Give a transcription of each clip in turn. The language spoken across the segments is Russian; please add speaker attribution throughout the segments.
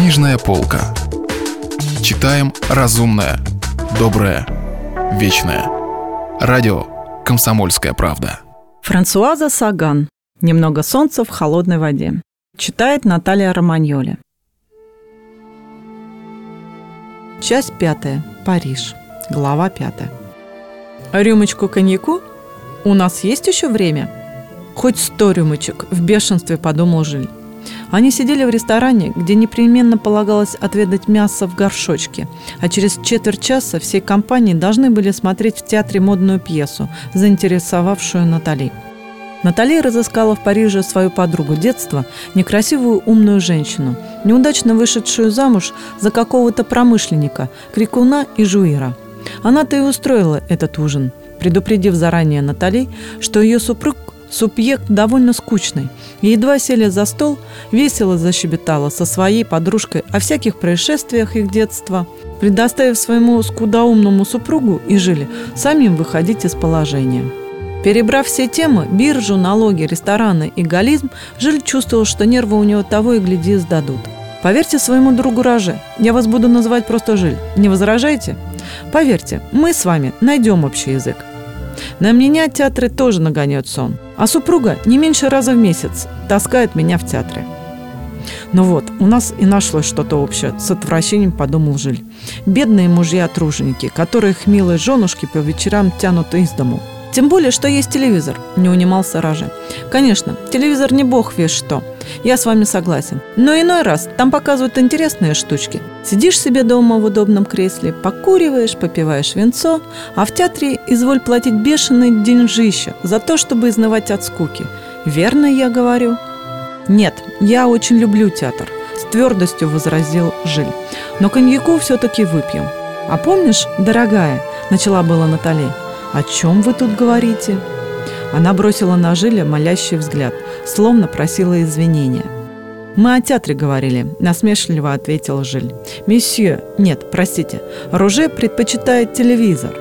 Speaker 1: Книжная полка. Читаем разумное, доброе, вечное. Радио «Комсомольская правда».
Speaker 2: Франсуаза Саган. «Немного солнца в холодной воде». Читает Наталья Романьоли. Часть пятая. Париж. Глава пятая. Рюмочку коньяку? У нас есть еще время? Хоть сто рюмочек, в бешенстве подумал Жиль. Они сидели в ресторане, где непременно полагалось отведать мясо в горшочке, а через четверть часа всей компании должны были смотреть в театре модную пьесу, заинтересовавшую Натали. Натали разыскала в Париже свою подругу детства, некрасивую умную женщину, неудачно вышедшую замуж за какого-то промышленника, крикуна и жуира. Она-то и устроила этот ужин, предупредив заранее Натали, что ее супруг Субъект довольно скучный. И едва сели за стол, весело защебетала со своей подружкой о всяких происшествиях их детства, предоставив своему скудоумному супругу и жили самим выходить из положения. Перебрав все темы – биржу, налоги, рестораны и гализм, Жиль чувствовал, что нервы у него того и гляди сдадут. Поверьте своему другу Роже, я вас буду называть просто Жиль. Не возражаете? Поверьте, мы с вами найдем общий язык. На меня театры тоже нагоняют сон. А супруга не меньше раза в месяц таскает меня в театры. Ну вот, у нас и нашлось что-то общее, с отвращением подумал Жиль. Бедные мужья-труженики, которых милые женушки по вечерам тянут из дому – тем более, что есть телевизор, не унимался Ражи. Конечно, телевизор не бог весь что. Я с вами согласен. Но иной раз там показывают интересные штучки. Сидишь себе дома в удобном кресле, покуриваешь, попиваешь венцо, а в театре изволь платить бешеный деньжище за то, чтобы изнывать от скуки. Верно я говорю? Нет, я очень люблю театр, с твердостью возразил Жиль. Но коньяку все-таки выпьем. А помнишь, дорогая, начала была Натали, «О чем вы тут говорите?» Она бросила на Жиля молящий взгляд, словно просила извинения. «Мы о театре говорили», – насмешливо ответил Жиль. «Месье, нет, простите, Руже предпочитает телевизор».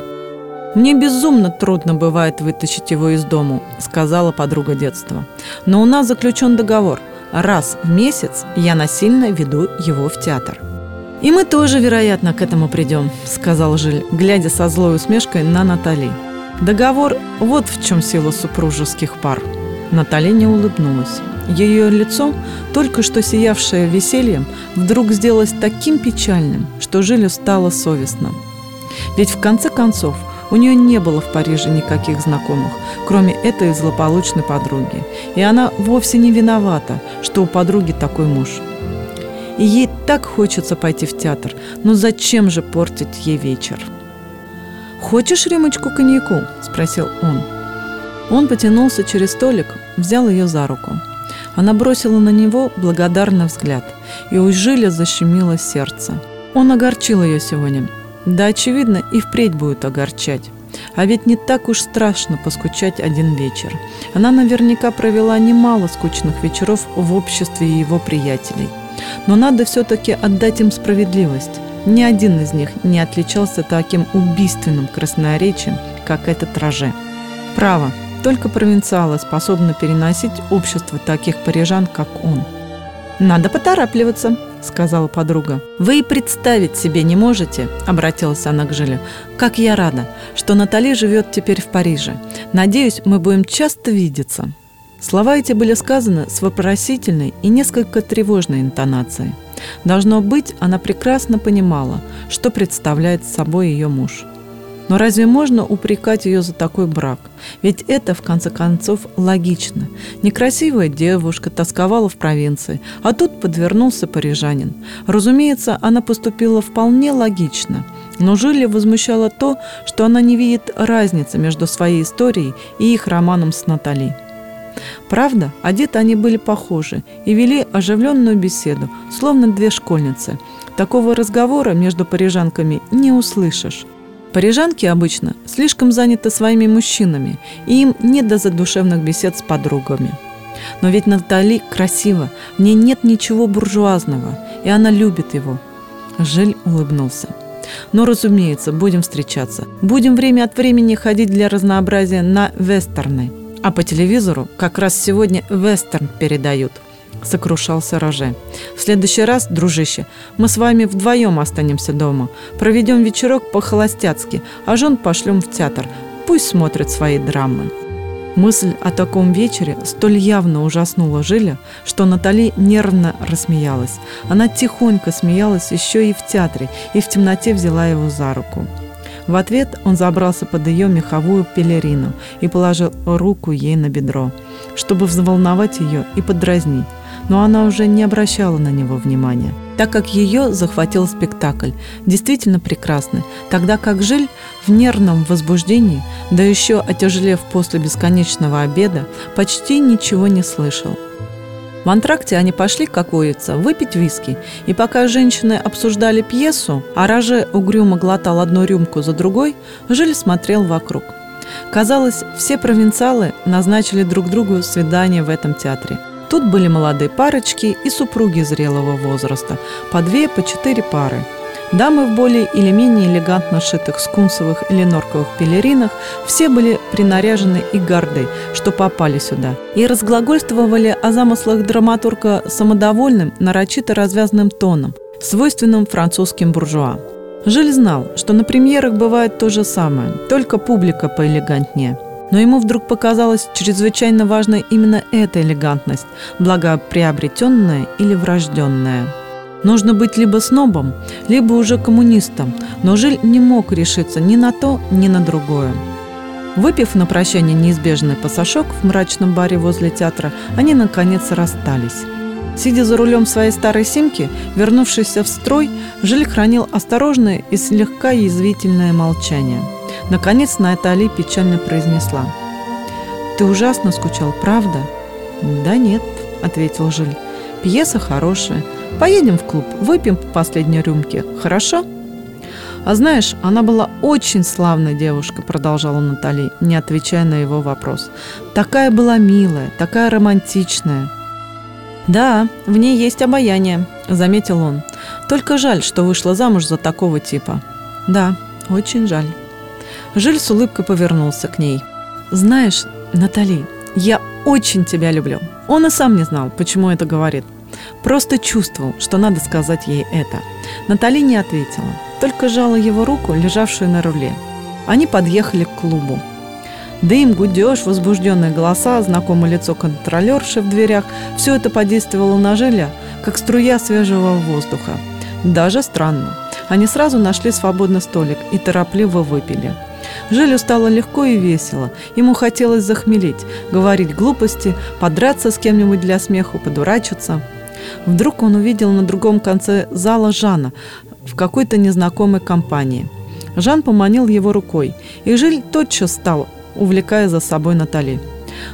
Speaker 2: «Мне безумно трудно бывает вытащить его из дому», – сказала подруга детства. «Но у нас заключен договор. Раз в месяц я насильно веду его в театр». «И мы тоже, вероятно, к этому придем», — сказал Жиль, глядя со злой усмешкой на Натали. «Договор – вот в чем сила супружеских пар». Натали не улыбнулась. Ее лицо, только что сиявшее весельем, вдруг сделалось таким печальным, что Жилю стало совестно. Ведь в конце концов у нее не было в Париже никаких знакомых, кроме этой злополучной подруги. И она вовсе не виновата, что у подруги такой муж – и ей так хочется пойти в театр. Но зачем же портить ей вечер? «Хочешь рюмочку коньяку?» – спросил он. Он потянулся через столик, взял ее за руку. Она бросила на него благодарный взгляд, и у Жиля защемило сердце. Он огорчил ее сегодня. Да, очевидно, и впредь будет огорчать. А ведь не так уж страшно поскучать один вечер. Она наверняка провела немало скучных вечеров в обществе его приятелей. Но надо все-таки отдать им справедливость. Ни один из них не отличался таким убийственным красноречием, как этот Роже. Право, только провинциалы способны переносить общество таких парижан, как он. «Надо поторапливаться», — сказала подруга. «Вы и представить себе не можете», — обратилась она к Жилю, «как я рада, что Натали живет теперь в Париже. Надеюсь, мы будем часто видеться». Слова эти были сказаны с вопросительной и несколько тревожной интонацией. Должно быть, она прекрасно понимала, что представляет собой ее муж. Но разве можно упрекать ее за такой брак? Ведь это, в конце концов, логично. Некрасивая девушка тосковала в провинции, а тут подвернулся парижанин. Разумеется, она поступила вполне логично. Но Жиля возмущало то, что она не видит разницы между своей историей и их романом с Натали. Правда, одеты они были похожи и вели оживленную беседу, словно две школьницы. Такого разговора между парижанками не услышишь. Парижанки обычно слишком заняты своими мужчинами, и им не до задушевных бесед с подругами. Но ведь Натали красива, в ней нет ничего буржуазного, и она любит его. Жиль улыбнулся. Но, разумеется, будем встречаться. Будем время от времени ходить для разнообразия на вестерны. А по телевизору как раз сегодня вестерн передают. сокрушался Роже. «В следующий раз, дружище, мы с вами вдвоем останемся дома. Проведем вечерок по-холостяцки, а жен пошлем в театр. Пусть смотрят свои драмы». Мысль о таком вечере столь явно ужаснула Жиля, что Натали нервно рассмеялась. Она тихонько смеялась еще и в театре, и в темноте взяла его за руку. В ответ он забрался под ее меховую пелерину и положил руку ей на бедро, чтобы взволновать ее и подразнить но она уже не обращала на него внимания, так как ее захватил спектакль, действительно прекрасный, тогда как Жиль в нервном возбуждении, да еще отяжелев после бесконечного обеда, почти ничего не слышал. В антракте они пошли, как водится, выпить виски, и пока женщины обсуждали пьесу, а Роже угрюмо глотал одну рюмку за другой, Жиль смотрел вокруг. Казалось, все провинциалы назначили друг другу свидание в этом театре – Тут были молодые парочки и супруги зрелого возраста, по две, по четыре пары. Дамы в более или менее элегантно шитых скунсовых или норковых пелеринах все были принаряжены и горды, что попали сюда, и разглагольствовали о замыслах драматурга самодовольным, нарочито развязанным тоном, свойственным французским буржуа. Жиль знал, что на премьерах бывает то же самое, только публика поэлегантнее – но ему вдруг показалась чрезвычайно важной именно эта элегантность, благоприобретенная или врожденная. Нужно быть либо снобом, либо уже коммунистом, но Жиль не мог решиться ни на то, ни на другое. Выпив на прощание неизбежный пасашок в мрачном баре возле театра, они наконец расстались. Сидя за рулем своей старой симки, вернувшийся в строй, Жиль хранил осторожное и слегка язвительное молчание – Наконец Натали печально произнесла. «Ты ужасно скучал, правда?» «Да нет», — ответил Жиль. «Пьеса хорошая. Поедем в клуб, выпьем по последней рюмке. Хорошо?» «А знаешь, она была очень славная девушка», — продолжала Натали, не отвечая на его вопрос. «Такая была милая, такая романтичная». «Да, в ней есть обаяние», — заметил он. «Только жаль, что вышла замуж за такого типа». «Да, очень жаль». Жиль с улыбкой повернулся к ней. «Знаешь, Натали, я очень тебя люблю». Он и сам не знал, почему это говорит. Просто чувствовал, что надо сказать ей это. Натали не ответила, только жала его руку, лежавшую на руле. Они подъехали к клубу. Дым, гудеж, возбужденные голоса, знакомое лицо контролерши в дверях – все это подействовало на Жиля, как струя свежего воздуха. Даже странно. Они сразу нашли свободный столик и торопливо выпили – Жилю стало легко и весело. Ему хотелось захмелить, говорить глупости, подраться с кем-нибудь для смеху, подурачиться. Вдруг он увидел на другом конце зала Жана в какой-то незнакомой компании. Жан поманил его рукой, и Жиль тотчас стал, увлекая за собой Натали.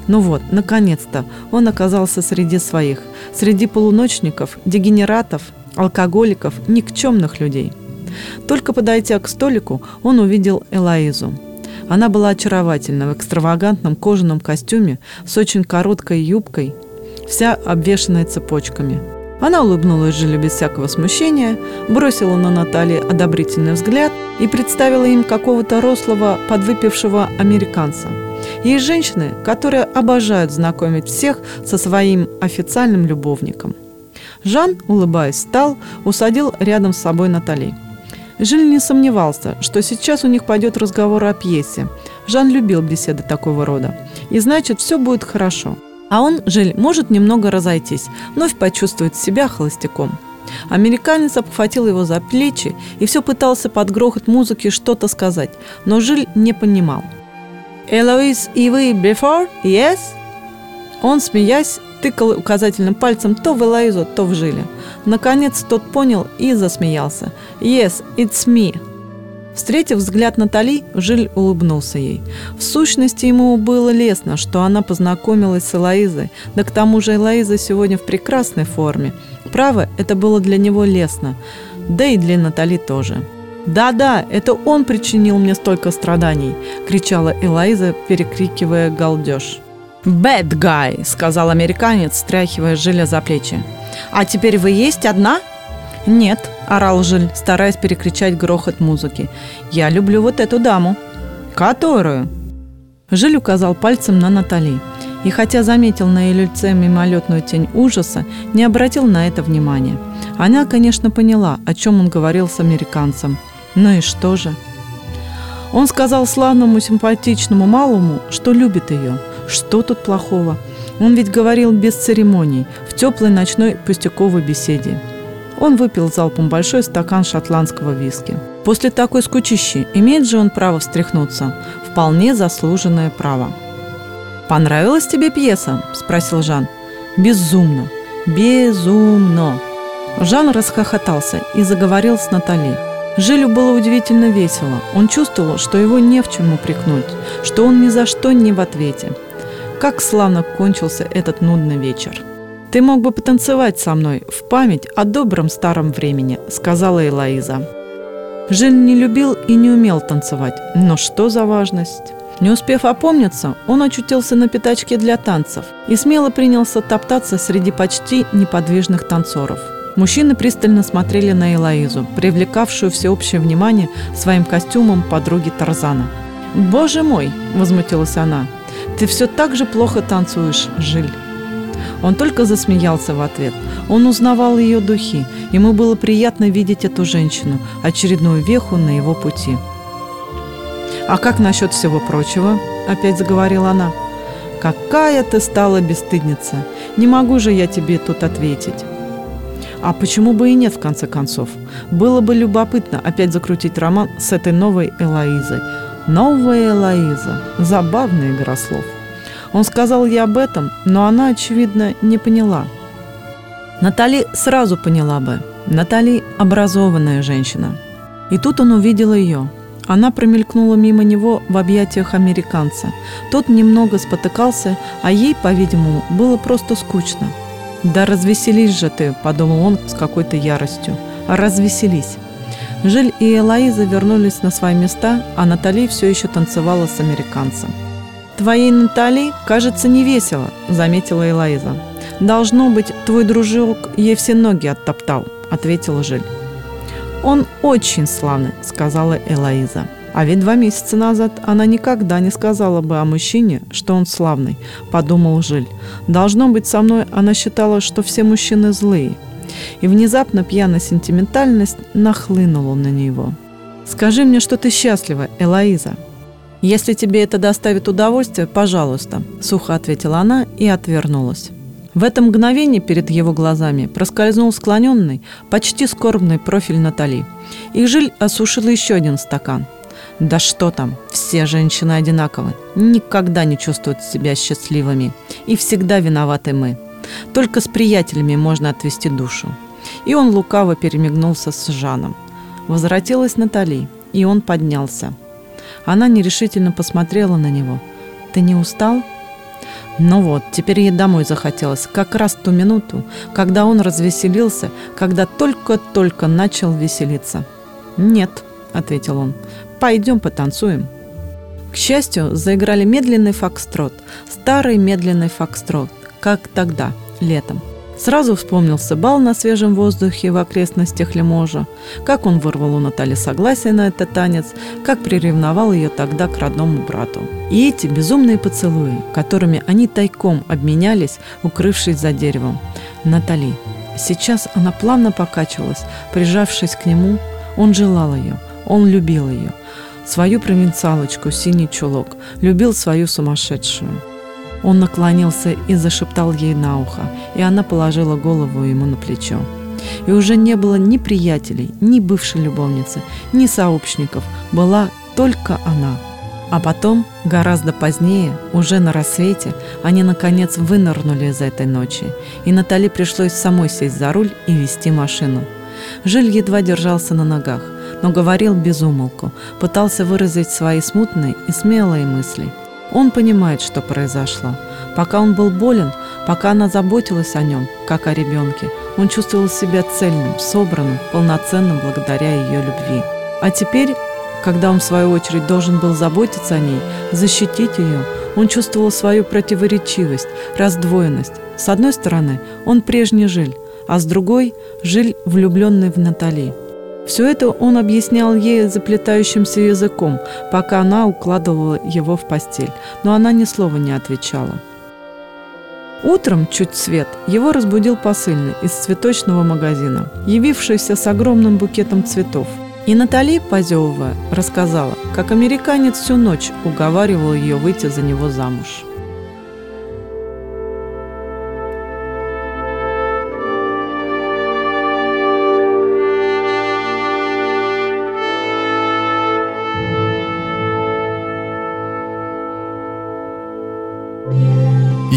Speaker 2: Ну вот, наконец-то, он оказался среди своих, среди полуночников, дегенератов, алкоголиков, никчемных людей – только подойдя к столику, он увидел Элоизу. Она была очаровательна в экстравагантном кожаном костюме с очень короткой юбкой, вся обвешанная цепочками. Она улыбнулась Жилю без всякого смущения, бросила на Натали одобрительный взгляд и представила им какого-то рослого, подвыпившего американца. Есть женщины, которые обожают знакомить всех со своим официальным любовником. Жан, улыбаясь, встал, усадил рядом с собой Натали – Жиль не сомневался, что сейчас у них пойдет разговор о пьесе. Жан любил беседы такого рода. И значит, все будет хорошо. А он, Жиль, может немного разойтись, вновь почувствовать себя холостяком. Американец обхватил его за плечи и все пытался под грохот музыки что-то сказать, но Жиль не понимал. «Элоиз и вы before? Yes?» Он, смеясь, тыкал указательным пальцем то в Элоизу, то в Жиле. Наконец тот понял и засмеялся. «Yes, it's me!» Встретив взгляд Натали, Жиль улыбнулся ей. В сущности, ему было лестно, что она познакомилась с Элоизой, да к тому же Элоиза сегодня в прекрасной форме. Право, это было для него лестно, да и для Натали тоже. «Да-да, это он причинил мне столько страданий!» – кричала Элоиза, перекрикивая галдеж. «Bad guy», — сказал американец, стряхивая Жиля за плечи. «А теперь вы есть одна?» «Нет», — орал Жиль, стараясь перекричать грохот музыки. «Я люблю вот эту даму». «Которую?» Жиль указал пальцем на Натали. И хотя заметил на ее лице мимолетную тень ужаса, не обратил на это внимания. Она, конечно, поняла, о чем он говорил с американцем. Ну и что же? Он сказал славному симпатичному малому, что любит ее. Что тут плохого? Он ведь говорил без церемоний, в теплой ночной пустяковой беседе. Он выпил залпом большой стакан шотландского виски. После такой скучищи имеет же он право встряхнуться. Вполне заслуженное право. «Понравилась тебе пьеса?» – спросил Жан. «Безумно! Безумно!» Жан расхохотался и заговорил с Натали. Жилю было удивительно весело. Он чувствовал, что его не в чем упрекнуть, что он ни за что не в ответе. Как славно кончился этот нудный вечер. «Ты мог бы потанцевать со мной в память о добром старом времени», — сказала Элоиза. Жиль не любил и не умел танцевать, но что за важность? Не успев опомниться, он очутился на пятачке для танцев и смело принялся топтаться среди почти неподвижных танцоров. Мужчины пристально смотрели на Элоизу, привлекавшую всеобщее внимание своим костюмом подруги Тарзана. «Боже мой!» – возмутилась она. «Ты все так же плохо танцуешь, Жиль!» Он только засмеялся в ответ. Он узнавал ее духи. Ему было приятно видеть эту женщину, очередную веху на его пути. «А как насчет всего прочего?» – опять заговорила она. «Какая ты стала бесстыдница! Не могу же я тебе тут ответить!» А почему бы и нет, в конце концов? Было бы любопытно опять закрутить роман с этой новой Элоизой. Новая Элоиза. Игра слов. Он сказал ей об этом, но она, очевидно, не поняла. Натали сразу поняла бы. Натали – образованная женщина. И тут он увидел ее – она промелькнула мимо него в объятиях американца. Тот немного спотыкался, а ей, по-видимому, было просто скучно. «Да развеселись же ты», – подумал он с какой-то яростью. «Развеселись». Жиль и Элоиза вернулись на свои места, а Натали все еще танцевала с американцем. «Твоей Натали, кажется, не весело», – заметила Элоиза. «Должно быть, твой дружок ей все ноги оттоптал», – ответила Жиль. «Он очень славный», — сказала Элоиза. А ведь два месяца назад она никогда не сказала бы о мужчине, что он славный, подумал Жиль. Должно быть, со мной она считала, что все мужчины злые. И внезапно пьяная сентиментальность нахлынула на него. «Скажи мне, что ты счастлива, Элоиза». «Если тебе это доставит удовольствие, пожалуйста», – сухо ответила она и отвернулась. В это мгновение перед его глазами проскользнул склоненный, почти скорбный профиль Натали. И Жиль осушила еще один стакан. Да что там, все женщины одинаковы, никогда не чувствуют себя счастливыми. И всегда виноваты мы. Только с приятелями можно отвести душу. И он лукаво перемигнулся с Жаном. Возвратилась Натали, и он поднялся. Она нерешительно посмотрела на него. «Ты не устал?» Ну вот, теперь ей домой захотелось, как раз ту минуту, когда он развеселился, когда только-только начал веселиться. «Нет», — ответил он, — «пойдем потанцуем». К счастью, заиграли медленный фокстрот, старый медленный фокстрот, как тогда, летом. Сразу вспомнился бал на свежем воздухе в окрестностях Лиможа, как он вырвал у Натальи согласие на этот танец, как приревновал ее тогда к родному брату. И эти безумные поцелуи, которыми они тайком обменялись, укрывшись за деревом. Натали. Сейчас она плавно покачивалась, прижавшись к нему. Он желал ее, он любил ее. Свою провинциалочку, синий чулок, любил свою сумасшедшую. Он наклонился и зашептал ей на ухо, и она положила голову ему на плечо. И уже не было ни приятелей, ни бывшей любовницы, ни сообщников, была только она. А потом, гораздо позднее, уже на рассвете, они наконец вынырнули из этой ночи, и Натали пришлось самой сесть за руль и вести машину. Жиль едва держался на ногах, но говорил без умолку, пытался выразить свои смутные и смелые мысли – он понимает, что произошло. Пока он был болен, пока она заботилась о нем, как о ребенке, он чувствовал себя цельным, собранным, полноценным благодаря ее любви. А теперь, когда он в свою очередь должен был заботиться о ней, защитить ее, он чувствовал свою противоречивость, раздвоенность. С одной стороны, он прежний Жиль, а с другой – Жиль, влюбленный в Натали – все это он объяснял ей заплетающимся языком, пока она укладывала его в постель, но она ни слова не отвечала. Утром, чуть свет, его разбудил посыльный из цветочного магазина, явившийся с огромным букетом цветов. И Натали, позевывая, рассказала, как американец всю ночь уговаривал ее выйти за него замуж.